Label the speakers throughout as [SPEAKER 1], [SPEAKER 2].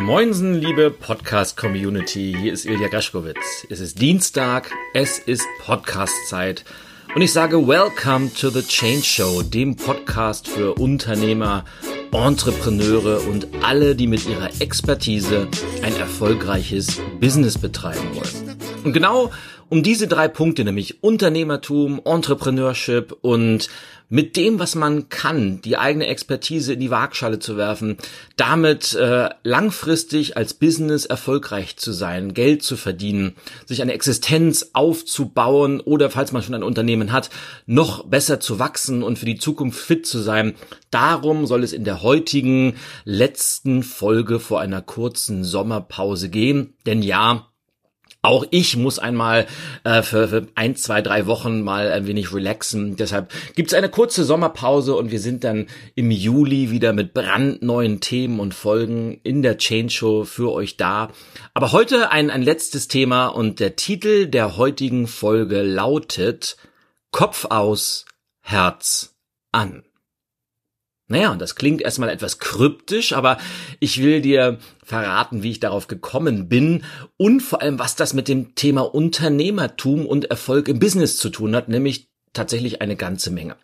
[SPEAKER 1] Moinsen, liebe Podcast-Community, hier ist Ilja Graschkowitz. Es ist Dienstag, es ist Podcast-Zeit und ich sage Welcome to the Change Show, dem Podcast für Unternehmer, Entrepreneure und alle, die mit ihrer Expertise ein erfolgreiches Business betreiben wollen. Und genau um diese drei Punkte, nämlich Unternehmertum, Entrepreneurship und mit dem, was man kann, die eigene Expertise in die Waagschale zu werfen, damit äh, langfristig als Business erfolgreich zu sein, Geld zu verdienen, sich eine Existenz aufzubauen oder, falls man schon ein Unternehmen hat, noch besser zu wachsen und für die Zukunft fit zu sein. Darum soll es in der heutigen letzten Folge vor einer kurzen Sommerpause gehen. Denn ja, auch ich muss einmal äh, für, für ein, zwei, drei Wochen mal ein wenig relaxen. Deshalb gibt's eine kurze Sommerpause und wir sind dann im Juli wieder mit brandneuen Themen und Folgen in der Change Show für euch da. Aber heute ein, ein letztes Thema und der Titel der heutigen Folge lautet Kopf aus, Herz an. Naja, und das klingt erstmal etwas kryptisch, aber ich will dir verraten, wie ich darauf gekommen bin und vor allem, was das mit dem Thema Unternehmertum und Erfolg im Business zu tun hat, nämlich tatsächlich eine ganze Menge.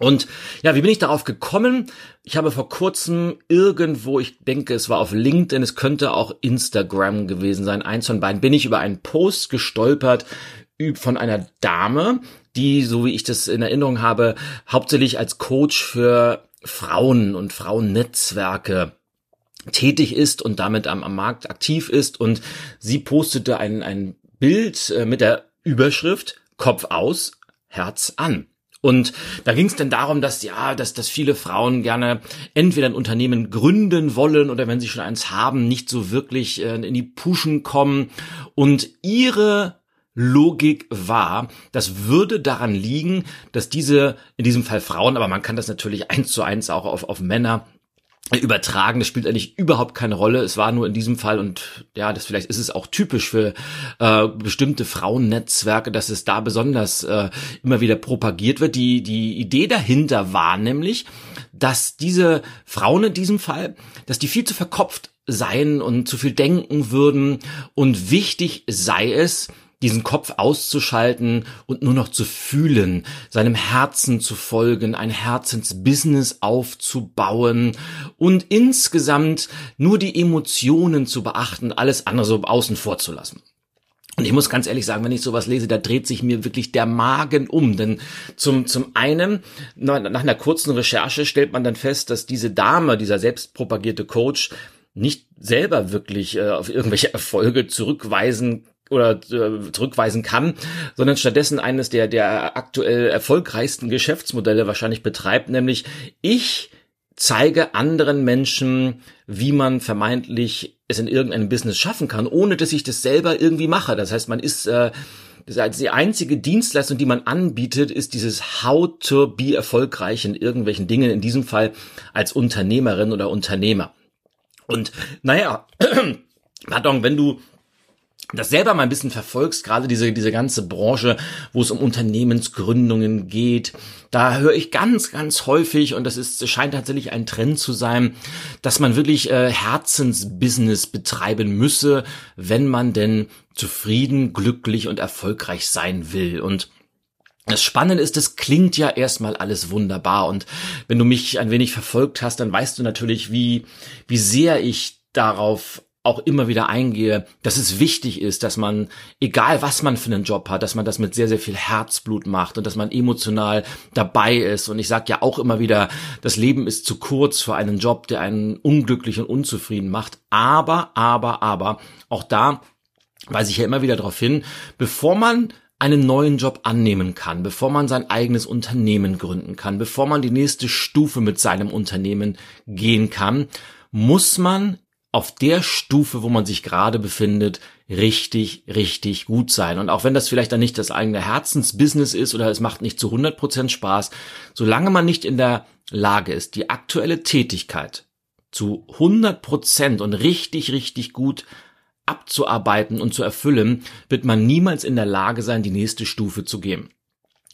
[SPEAKER 1] Und ja, wie bin ich darauf gekommen? Ich habe vor kurzem irgendwo, ich denke, es war auf LinkedIn, es könnte auch Instagram gewesen sein, eins von beiden, bin ich über einen Post gestolpert von einer Dame, die, so wie ich das in Erinnerung habe, hauptsächlich als Coach für Frauen und Frauennetzwerke tätig ist und damit am, am Markt aktiv ist und sie postete ein, ein Bild äh, mit der Überschrift Kopf aus, Herz an. Und da ging es dann darum, dass ja, dass, dass viele Frauen gerne entweder ein Unternehmen gründen wollen oder wenn sie schon eins haben, nicht so wirklich äh, in die Puschen kommen und ihre Logik war, das würde daran liegen, dass diese, in diesem Fall Frauen, aber man kann das natürlich eins zu eins auch auf, auf Männer übertragen. Das spielt eigentlich überhaupt keine Rolle. Es war nur in diesem Fall und ja, das vielleicht ist es auch typisch für äh, bestimmte Frauennetzwerke, dass es da besonders äh, immer wieder propagiert wird. Die die Idee dahinter war nämlich, dass diese Frauen in diesem Fall, dass die viel zu verkopft seien und zu viel denken würden und wichtig sei es, diesen Kopf auszuschalten und nur noch zu fühlen, seinem Herzen zu folgen, ein Herzensbusiness aufzubauen und insgesamt nur die Emotionen zu beachten, alles andere so außen vor zu lassen. Und ich muss ganz ehrlich sagen, wenn ich sowas lese, da dreht sich mir wirklich der Magen um. Denn zum, zum einen, nach, einer kurzen Recherche stellt man dann fest, dass diese Dame, dieser selbstpropagierte Coach, nicht selber wirklich äh, auf irgendwelche Erfolge zurückweisen oder äh, zurückweisen kann, sondern stattdessen eines der, der aktuell erfolgreichsten Geschäftsmodelle wahrscheinlich betreibt, nämlich ich zeige anderen Menschen, wie man vermeintlich es in irgendeinem Business schaffen kann, ohne dass ich das selber irgendwie mache. Das heißt, man ist äh, das heißt, die einzige Dienstleistung, die man anbietet, ist dieses How to be erfolgreich in irgendwelchen Dingen, in diesem Fall als Unternehmerin oder Unternehmer. Und naja, pardon, wenn du das selber mal ein bisschen verfolgst, gerade diese, diese ganze Branche, wo es um Unternehmensgründungen geht, da höre ich ganz, ganz häufig, und das ist, scheint tatsächlich ein Trend zu sein, dass man wirklich äh, Herzensbusiness betreiben müsse, wenn man denn zufrieden, glücklich und erfolgreich sein will. Und das Spannende ist, das klingt ja erstmal alles wunderbar und wenn du mich ein wenig verfolgt hast, dann weißt du natürlich, wie, wie sehr ich darauf auch immer wieder eingehe, dass es wichtig ist, dass man, egal was man für einen Job hat, dass man das mit sehr, sehr viel Herzblut macht und dass man emotional dabei ist. Und ich sage ja auch immer wieder, das Leben ist zu kurz für einen Job, der einen unglücklich und unzufrieden macht. Aber, aber, aber, auch da weise ich ja immer wieder darauf hin, bevor man einen neuen Job annehmen kann, bevor man sein eigenes Unternehmen gründen kann, bevor man die nächste Stufe mit seinem Unternehmen gehen kann, muss man auf der Stufe, wo man sich gerade befindet, richtig, richtig gut sein. Und auch wenn das vielleicht dann nicht das eigene Herzensbusiness ist oder es macht nicht zu 100 Prozent Spaß, solange man nicht in der Lage ist, die aktuelle Tätigkeit zu 100 Prozent und richtig, richtig gut abzuarbeiten und zu erfüllen, wird man niemals in der Lage sein, die nächste Stufe zu gehen.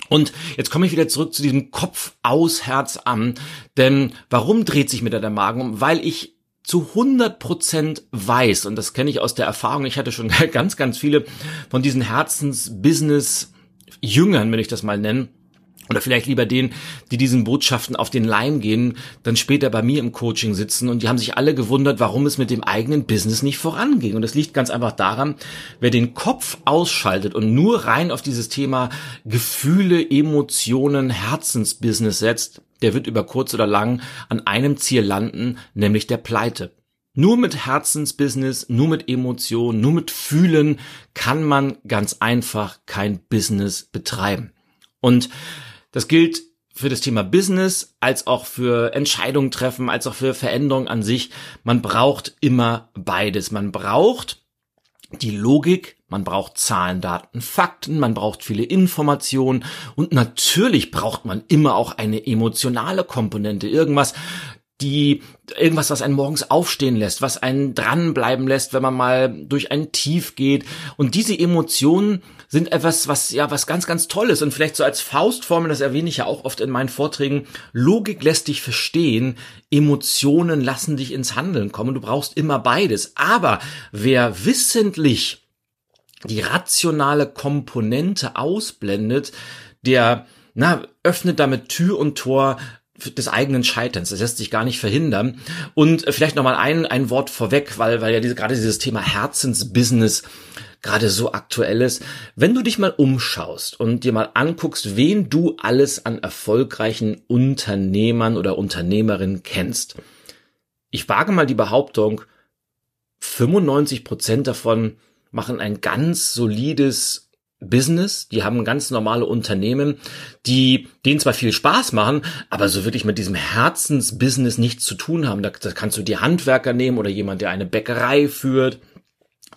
[SPEAKER 1] Und jetzt komme ich wieder zurück zu diesem Kopf aus Herz an, denn warum dreht sich mir da der Magen um? Weil ich zu 100 Prozent weiß, und das kenne ich aus der Erfahrung, ich hatte schon ganz, ganz viele von diesen Herzens-Business-Jüngern, wenn ich das mal nennen, oder vielleicht lieber denen, die diesen Botschaften auf den Leim gehen, dann später bei mir im Coaching sitzen. Und die haben sich alle gewundert, warum es mit dem eigenen Business nicht voranging. Und das liegt ganz einfach daran, wer den Kopf ausschaltet und nur rein auf dieses Thema Gefühle, Emotionen, Herzensbusiness setzt, der wird über kurz oder lang an einem Ziel landen, nämlich der Pleite. Nur mit Herzensbusiness, nur mit Emotionen, nur mit Fühlen kann man ganz einfach kein Business betreiben. Und das gilt für das Thema Business, als auch für Entscheidungen treffen, als auch für Veränderungen an sich. Man braucht immer beides. Man braucht die Logik, man braucht Zahlen, Daten, Fakten, man braucht viele Informationen und natürlich braucht man immer auch eine emotionale Komponente, irgendwas, die irgendwas, was einen morgens aufstehen lässt, was einen dranbleiben lässt, wenn man mal durch ein Tief geht. Und diese Emotionen sind etwas, was ja was ganz, ganz Tolles und vielleicht so als Faustformel, das erwähne ich ja auch oft in meinen Vorträgen. Logik lässt dich verstehen, Emotionen lassen dich ins Handeln kommen. Du brauchst immer beides. Aber wer wissentlich die rationale Komponente ausblendet, der na, öffnet damit Tür und Tor des eigenen Scheiterns. Das lässt sich gar nicht verhindern. Und vielleicht nochmal ein, ein Wort vorweg, weil, weil ja diese, gerade dieses Thema Herzensbusiness gerade so aktuell ist. Wenn du dich mal umschaust und dir mal anguckst, wen du alles an erfolgreichen Unternehmern oder Unternehmerinnen kennst. Ich wage mal die Behauptung, 95 Prozent davon machen ein ganz solides Business, die haben ganz normale Unternehmen, die denen zwar viel Spaß machen, aber so wirklich mit diesem Herzensbusiness nichts zu tun haben. Da, da kannst du die Handwerker nehmen oder jemand, der eine Bäckerei führt,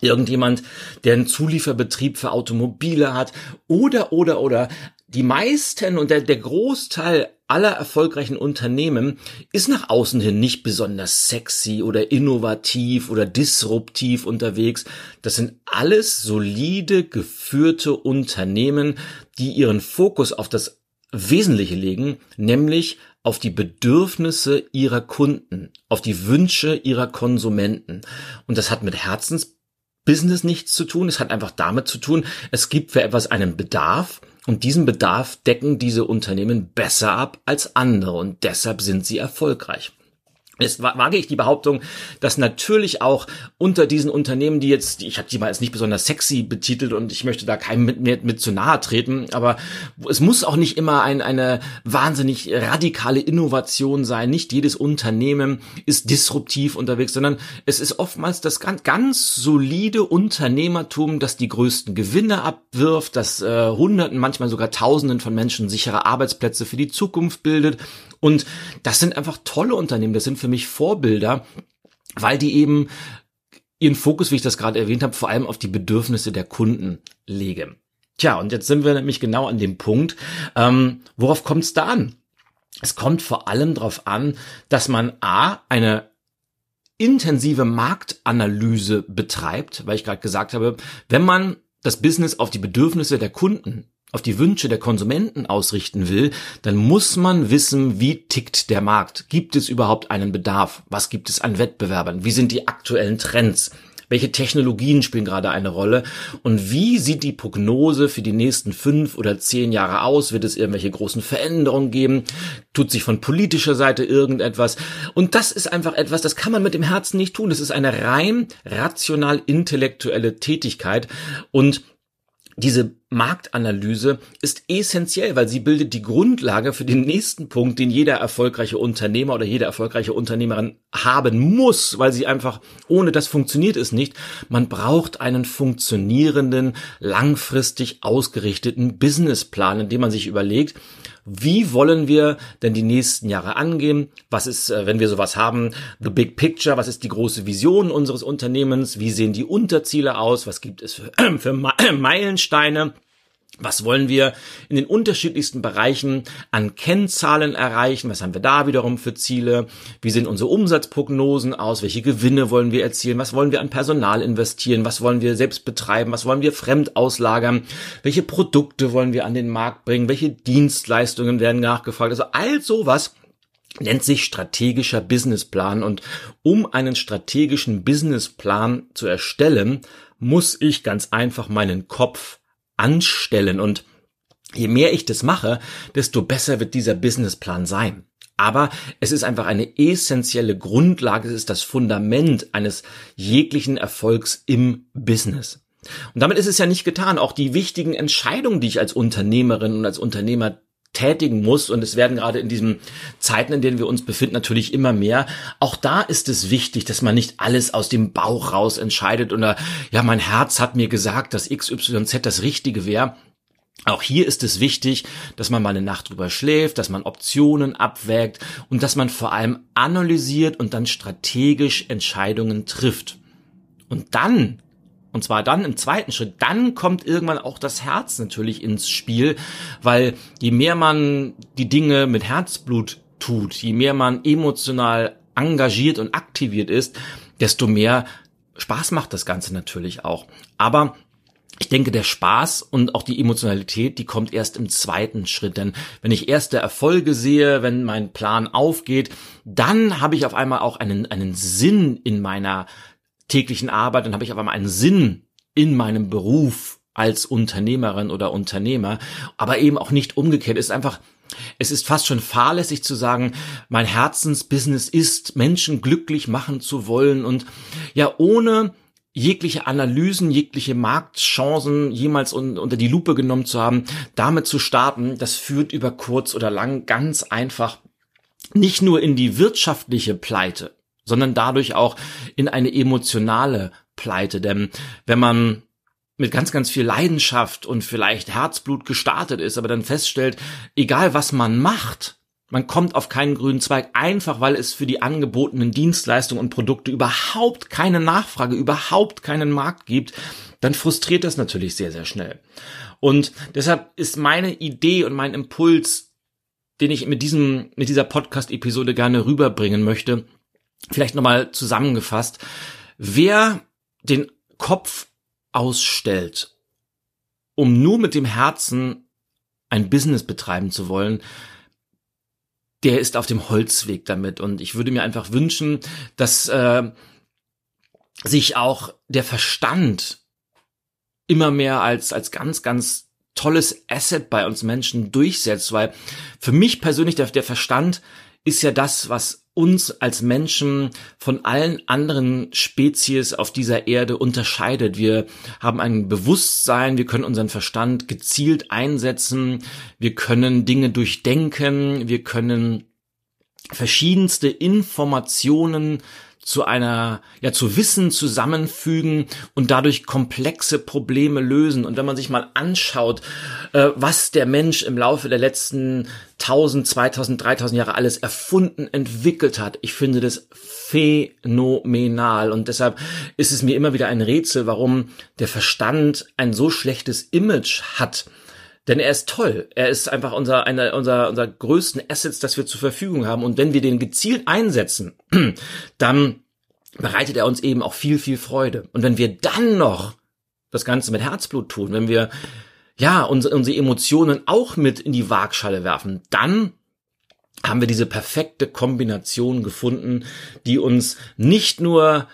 [SPEAKER 1] irgendjemand, der einen Zulieferbetrieb für Automobile hat oder oder oder die meisten und der, der Großteil aller erfolgreichen Unternehmen ist nach außen hin nicht besonders sexy oder innovativ oder disruptiv unterwegs. Das sind alles solide geführte Unternehmen, die ihren Fokus auf das Wesentliche legen, nämlich auf die Bedürfnisse ihrer Kunden, auf die Wünsche ihrer Konsumenten. Und das hat mit Herzensbusiness nichts zu tun. Es hat einfach damit zu tun, es gibt für etwas einen Bedarf und diesen Bedarf decken diese Unternehmen besser ab als andere und deshalb sind sie erfolgreich. Jetzt wage ich die Behauptung, dass natürlich auch unter diesen Unternehmen, die jetzt, ich habe die mal als nicht besonders sexy betitelt und ich möchte da keinem mit, mit, mit zu nahe treten, aber es muss auch nicht immer ein, eine wahnsinnig radikale Innovation sein. Nicht jedes Unternehmen ist disruptiv unterwegs, sondern es ist oftmals das ganz, ganz solide Unternehmertum, das die größten Gewinne abwirft, das äh, Hunderten, manchmal sogar Tausenden von Menschen sichere Arbeitsplätze für die Zukunft bildet und das sind einfach tolle Unternehmen, das sind für mich Vorbilder, weil die eben ihren Fokus, wie ich das gerade erwähnt habe, vor allem auf die Bedürfnisse der Kunden legen. Tja, und jetzt sind wir nämlich genau an dem Punkt, ähm, worauf kommt es da an? Es kommt vor allem darauf an, dass man A, eine intensive Marktanalyse betreibt, weil ich gerade gesagt habe, wenn man das Business auf die Bedürfnisse der Kunden auf die Wünsche der Konsumenten ausrichten will, dann muss man wissen, wie tickt der Markt. Gibt es überhaupt einen Bedarf? Was gibt es an Wettbewerbern? Wie sind die aktuellen Trends? Welche Technologien spielen gerade eine Rolle? Und wie sieht die Prognose für die nächsten fünf oder zehn Jahre aus? Wird es irgendwelche großen Veränderungen geben? Tut sich von politischer Seite irgendetwas? Und das ist einfach etwas, das kann man mit dem Herzen nicht tun. Das ist eine rein rational intellektuelle Tätigkeit und diese Marktanalyse ist essentiell, weil sie bildet die Grundlage für den nächsten Punkt, den jeder erfolgreiche Unternehmer oder jede erfolgreiche Unternehmerin haben muss, weil sie einfach, ohne das funktioniert es nicht. Man braucht einen funktionierenden, langfristig ausgerichteten Businessplan, in dem man sich überlegt, wie wollen wir denn die nächsten Jahre angehen? Was ist, äh, wenn wir sowas haben, the big picture? Was ist die große Vision unseres Unternehmens? Wie sehen die Unterziele aus? Was gibt es für, für Meilensteine? Was wollen wir in den unterschiedlichsten Bereichen an Kennzahlen erreichen? Was haben wir da wiederum für Ziele? Wie sehen unsere Umsatzprognosen aus? Welche Gewinne wollen wir erzielen? Was wollen wir an Personal investieren? Was wollen wir selbst betreiben? Was wollen wir fremd auslagern? Welche Produkte wollen wir an den Markt bringen? Welche Dienstleistungen werden nachgefragt? Also all sowas nennt sich strategischer Businessplan. Und um einen strategischen Businessplan zu erstellen, muss ich ganz einfach meinen Kopf anstellen. Und je mehr ich das mache, desto besser wird dieser Businessplan sein. Aber es ist einfach eine essentielle Grundlage, es ist das Fundament eines jeglichen Erfolgs im Business. Und damit ist es ja nicht getan. Auch die wichtigen Entscheidungen, die ich als Unternehmerin und als Unternehmer tätigen muss. Und es werden gerade in diesen Zeiten, in denen wir uns befinden, natürlich immer mehr. Auch da ist es wichtig, dass man nicht alles aus dem Bauch raus entscheidet oder ja, mein Herz hat mir gesagt, dass XYZ das Richtige wäre. Auch hier ist es wichtig, dass man mal eine Nacht drüber schläft, dass man Optionen abwägt und dass man vor allem analysiert und dann strategisch Entscheidungen trifft. Und dann und zwar dann im zweiten Schritt, dann kommt irgendwann auch das Herz natürlich ins Spiel, weil je mehr man die Dinge mit Herzblut tut, je mehr man emotional engagiert und aktiviert ist, desto mehr Spaß macht das Ganze natürlich auch. Aber ich denke, der Spaß und auch die Emotionalität, die kommt erst im zweiten Schritt. Denn wenn ich erste Erfolge sehe, wenn mein Plan aufgeht, dann habe ich auf einmal auch einen, einen Sinn in meiner täglichen Arbeit, dann habe ich aber mal einen Sinn in meinem Beruf als Unternehmerin oder Unternehmer, aber eben auch nicht umgekehrt. Es ist einfach, es ist fast schon fahrlässig zu sagen, mein Herzensbusiness ist, Menschen glücklich machen zu wollen und ja, ohne jegliche Analysen, jegliche Marktchancen jemals un unter die Lupe genommen zu haben, damit zu starten, das führt über kurz oder lang ganz einfach nicht nur in die wirtschaftliche Pleite, sondern dadurch auch in eine emotionale Pleite. Denn wenn man mit ganz, ganz viel Leidenschaft und vielleicht Herzblut gestartet ist, aber dann feststellt, egal was man macht, man kommt auf keinen grünen Zweig, einfach weil es für die angebotenen Dienstleistungen und Produkte überhaupt keine Nachfrage, überhaupt keinen Markt gibt, dann frustriert das natürlich sehr, sehr schnell. Und deshalb ist meine Idee und mein Impuls, den ich mit diesem, mit dieser Podcast-Episode gerne rüberbringen möchte, Vielleicht nochmal zusammengefasst. Wer den Kopf ausstellt, um nur mit dem Herzen ein Business betreiben zu wollen, der ist auf dem Holzweg damit. Und ich würde mir einfach wünschen, dass äh, sich auch der Verstand immer mehr als, als ganz, ganz tolles Asset bei uns Menschen durchsetzt, weil für mich persönlich der, der Verstand ist ja das, was uns als Menschen von allen anderen Spezies auf dieser Erde unterscheidet. Wir haben ein Bewusstsein, wir können unseren Verstand gezielt einsetzen, wir können Dinge durchdenken, wir können verschiedenste Informationen zu einer, ja, zu Wissen zusammenfügen und dadurch komplexe Probleme lösen. Und wenn man sich mal anschaut, äh, was der Mensch im Laufe der letzten 1000, 2000, 3000 Jahre alles erfunden, entwickelt hat, ich finde das phänomenal. Und deshalb ist es mir immer wieder ein Rätsel, warum der Verstand ein so schlechtes Image hat. Denn er ist toll. Er ist einfach unser, einer unser, unser größten Assets, das wir zur Verfügung haben. Und wenn wir den gezielt einsetzen, dann bereitet er uns eben auch viel, viel Freude. Und wenn wir dann noch das Ganze mit Herzblut tun, wenn wir ja unsere, unsere Emotionen auch mit in die Waagschale werfen, dann haben wir diese perfekte Kombination gefunden, die uns nicht nur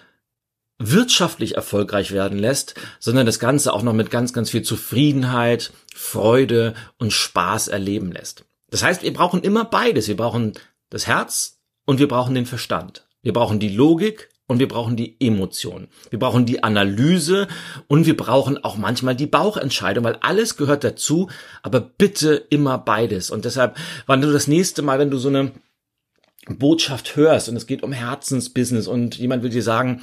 [SPEAKER 1] wirtschaftlich erfolgreich werden lässt, sondern das Ganze auch noch mit ganz, ganz viel Zufriedenheit, Freude und Spaß erleben lässt. Das heißt, wir brauchen immer beides. Wir brauchen das Herz und wir brauchen den Verstand. Wir brauchen die Logik und wir brauchen die Emotion. Wir brauchen die Analyse und wir brauchen auch manchmal die Bauchentscheidung, weil alles gehört dazu, aber bitte immer beides. Und deshalb, wann du das nächste Mal, wenn du so eine Botschaft hörst und es geht um Herzensbusiness und jemand will dir sagen,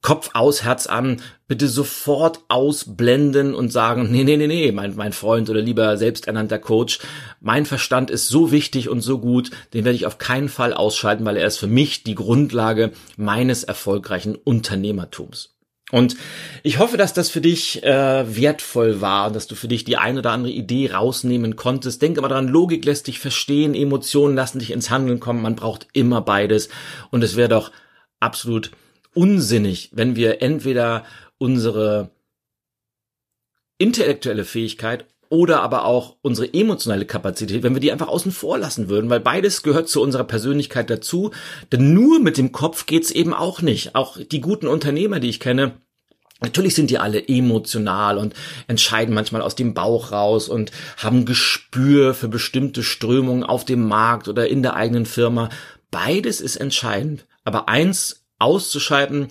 [SPEAKER 1] Kopf aus, Herz an, bitte sofort ausblenden und sagen, nee, nee, nee, nee, mein, mein Freund oder lieber selbsternannter Coach, mein Verstand ist so wichtig und so gut, den werde ich auf keinen Fall ausschalten, weil er ist für mich die Grundlage meines erfolgreichen Unternehmertums. Und ich hoffe, dass das für dich äh, wertvoll war, dass du für dich die ein oder andere Idee rausnehmen konntest. Denk aber daran, Logik lässt dich verstehen, Emotionen lassen dich ins Handeln kommen, man braucht immer beides. Und es wäre doch absolut unsinnig, wenn wir entweder unsere intellektuelle Fähigkeit oder aber auch unsere emotionale Kapazität, wenn wir die einfach außen vor lassen würden, weil beides gehört zu unserer Persönlichkeit dazu. Denn nur mit dem Kopf geht's eben auch nicht. Auch die guten Unternehmer, die ich kenne, Natürlich sind die alle emotional und entscheiden manchmal aus dem Bauch raus und haben Gespür für bestimmte Strömungen auf dem Markt oder in der eigenen Firma. Beides ist entscheidend. Aber eins auszuschalten,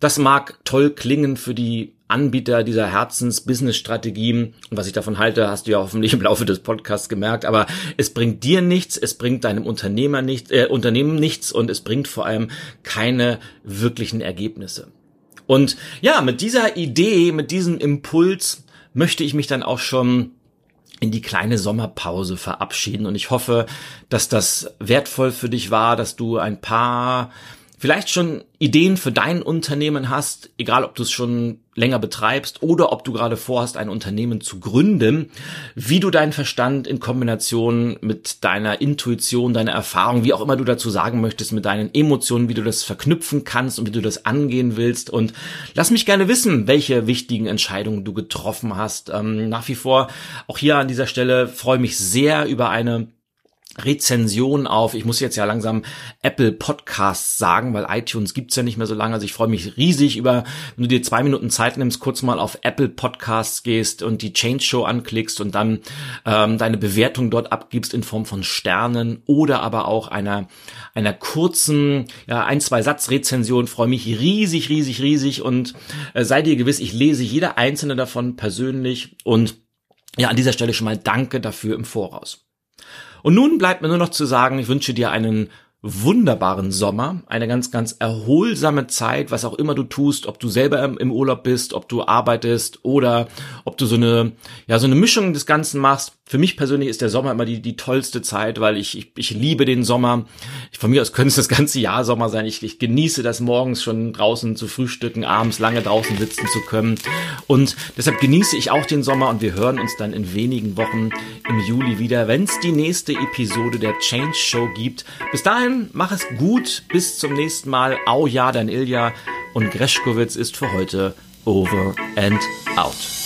[SPEAKER 1] das mag toll klingen für die Anbieter dieser Herzens-Business-Strategien. Und was ich davon halte, hast du ja hoffentlich im Laufe des Podcasts gemerkt. Aber es bringt dir nichts, es bringt deinem Unternehmer nicht, äh, Unternehmen nichts und es bringt vor allem keine wirklichen Ergebnisse. Und ja, mit dieser Idee, mit diesem Impuls möchte ich mich dann auch schon in die kleine Sommerpause verabschieden. Und ich hoffe, dass das wertvoll für dich war, dass du ein paar vielleicht schon Ideen für dein Unternehmen hast, egal ob du es schon länger betreibst oder ob du gerade vorhast, ein Unternehmen zu gründen, wie du deinen Verstand in Kombination mit deiner Intuition, deiner Erfahrung, wie auch immer du dazu sagen möchtest, mit deinen Emotionen, wie du das verknüpfen kannst und wie du das angehen willst. Und lass mich gerne wissen, welche wichtigen Entscheidungen du getroffen hast. Ähm, nach wie vor, auch hier an dieser Stelle, freue mich sehr über eine Rezension auf, ich muss jetzt ja langsam Apple Podcasts sagen, weil iTunes gibt's ja nicht mehr so lange. Also ich freue mich riesig über, wenn du dir zwei Minuten Zeit nimmst, kurz mal auf Apple Podcasts gehst und die Change Show anklickst und dann ähm, deine Bewertung dort abgibst in Form von Sternen oder aber auch einer einer kurzen, ja, ein, zwei Satz Rezension. Freue mich riesig, riesig, riesig und äh, sei dir gewiss, ich lese jede einzelne davon persönlich und ja, an dieser Stelle schon mal Danke dafür im Voraus. Und nun bleibt mir nur noch zu sagen, ich wünsche dir einen wunderbaren Sommer, eine ganz, ganz erholsame Zeit, was auch immer du tust, ob du selber im Urlaub bist, ob du arbeitest oder ob du so eine, ja, so eine Mischung des Ganzen machst. Für mich persönlich ist der Sommer immer die, die tollste Zeit, weil ich, ich, ich liebe den Sommer. Von mir aus könnte es das ganze Jahr Sommer sein. Ich, ich genieße das morgens schon draußen zu frühstücken, abends lange draußen sitzen zu können. Und deshalb genieße ich auch den Sommer und wir hören uns dann in wenigen Wochen im Juli wieder, wenn es die nächste Episode der Change Show gibt. Bis dahin, mach es gut. Bis zum nächsten Mal. Au ja, dein Ilja. Und Greschkowitz ist für heute over and out.